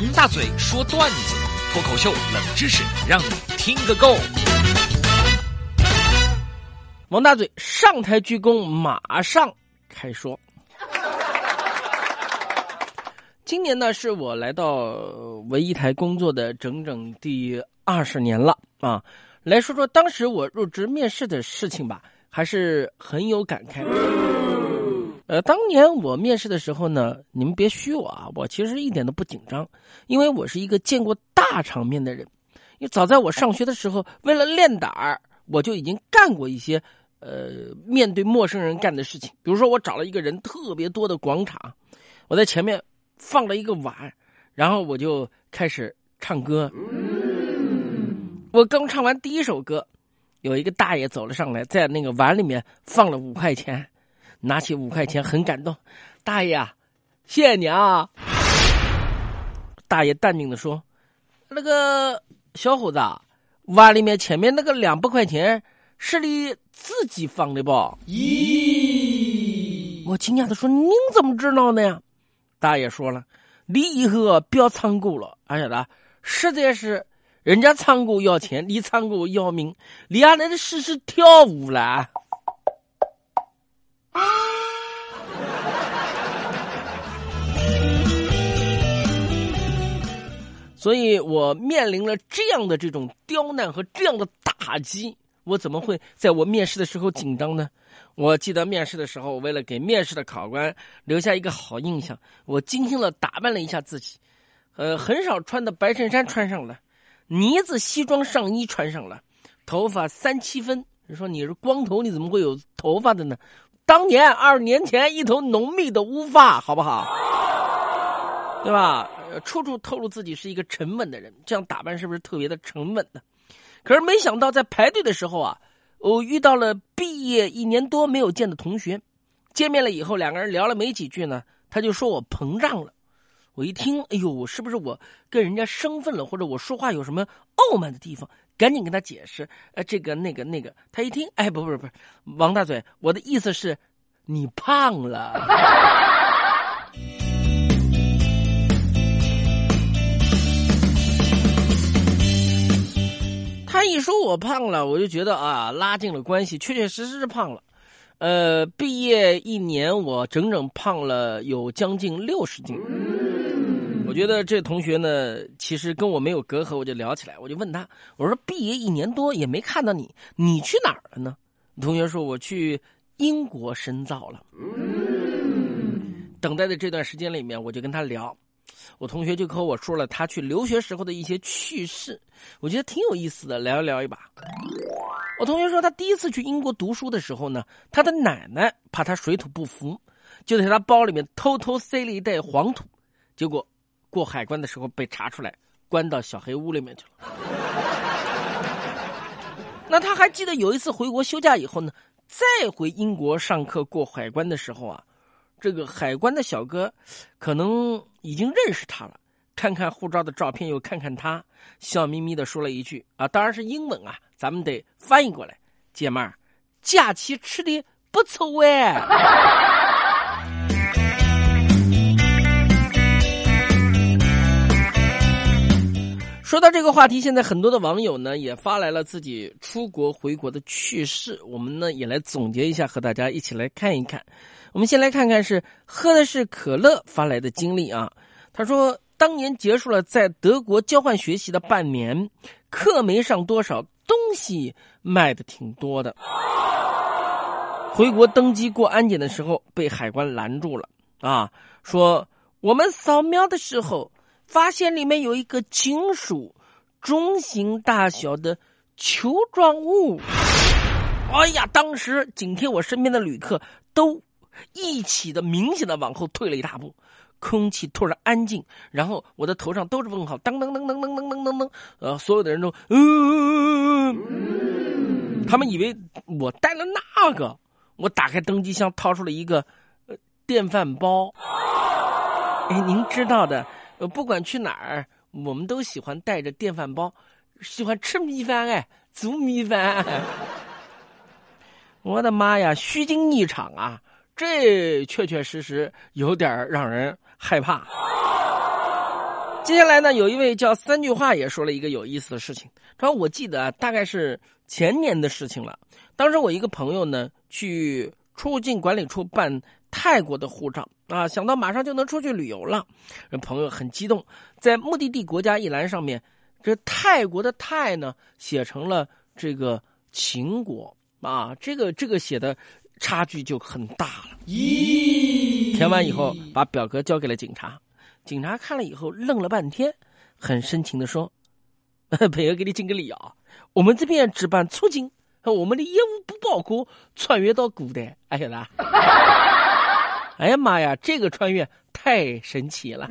王大嘴说段子，脱口秀冷知识，让你听个够。王大嘴上台鞠躬，马上开说。今年呢，是我来到文艺台工作的整整第二十年了啊。来说说当时我入职面试的事情吧，还是很有感慨。呃，当年我面试的时候呢，你们别虚我啊，我其实一点都不紧张，因为我是一个见过大场面的人。因为早在我上学的时候，为了练胆儿，我就已经干过一些呃面对陌生人干的事情。比如说，我找了一个人特别多的广场，我在前面放了一个碗，然后我就开始唱歌。我刚唱完第一首歌，有一个大爷走了上来，在那个碗里面放了五块钱，拿起五块钱很感动，大爷啊，谢谢你啊。大爷淡定的说：“那个小伙子，碗里面前面那个两百块钱是你自己放的不？”咦，我惊讶的说：“您怎么知道的呀？”大爷说了：“你以后不要唱歌了，而且呢，实在是。”人家唱歌要钱，你唱歌要命，你还能试试跳舞啦？所以我面临了这样的这种刁难和这样的打击，我怎么会在我面试的时候紧张呢？我记得面试的时候，为了给面试的考官留下一个好印象，我精心的打扮了一下自己，呃，很少穿的白衬衫穿上了。呢子西装上衣穿上了，头发三七分。你说你是光头，你怎么会有头发的呢？当年二十年前，一头浓密的乌发，好不好？对吧？处处透露自己是一个沉稳的人，这样打扮是不是特别的沉稳呢？可是没想到在排队的时候啊，我遇到了毕业一年多没有见的同学，见面了以后，两个人聊了没几句呢，他就说我膨胀了。我一听，哎呦，是不是我跟人家生分了，或者我说话有什么傲慢的地方？赶紧跟他解释，呃，这个那个那个。他一听，哎，不不不，王大嘴，我的意思是，你胖了。他一说我胖了，我就觉得啊，拉近了关系，确确实实是胖了。呃，毕业一年，我整整胖了有将近六十斤。我觉得这同学呢，其实跟我没有隔阂，我就聊起来，我就问他，我说毕业一年多也没看到你，你去哪儿了呢？同学说我去英国深造了。等待的这段时间里面，我就跟他聊，我同学就和我说了他去留学时候的一些趣事，我觉得挺有意思的，聊一聊一把。我同学说他第一次去英国读书的时候呢，他的奶奶怕他水土不服，就在他包里面偷偷塞了一袋黄土，结果。过海关的时候被查出来，关到小黑屋里面去了。那他还记得有一次回国休假以后呢，再回英国上课过海关的时候啊，这个海关的小哥可能已经认识他了，看看护照的照片，又看看他，笑眯眯的说了一句啊，当然是英文啊，咱们得翻译过来，姐们儿，假期吃的不错哎。说到这个话题，现在很多的网友呢也发来了自己出国回国的趣事，我们呢也来总结一下，和大家一起来看一看。我们先来看看是喝的是可乐发来的经历啊。他说，当年结束了在德国交换学习的半年，课没上多少，东西卖的挺多的。回国登机过安检的时候被海关拦住了啊，说我们扫描的时候。发现里面有一个金属中型大小的球状物，哎呀！当时紧贴我身边的旅客都一起的明显的往后退了一大步，空气突然安静，然后我的头上都是问号，噔噔噔噔噔噔噔噔噔，呃，所有的人都嗯，他们以为我带了那个，我打开登机箱，掏出了一个呃电饭煲，哎，您知道的。呃，不管去哪儿，我们都喜欢带着电饭煲，喜欢吃米饭哎，煮米饭。我的妈呀，虚惊一场啊！这确确实实有点让人害怕。接下来呢，有一位叫三句话也说了一个有意思的事情。他说：“我记得，大概是前年的事情了。当时我一个朋友呢，去出入境管理处办泰国的护照啊，想到马上就能出去旅游了，朋友很激动，在目的地国家一栏上面，这泰国的泰呢写成了这个秦国啊，这个这个写的差距就很大了。咦，填完以后把表格交给了警察。”警察看了以后愣了半天，很深情的说：“ 朋友，给你敬个礼啊，我们这边只办出境，我们的业务不包括穿越到古代。”哎呀啦！哎呀妈呀，这个穿越太神奇了！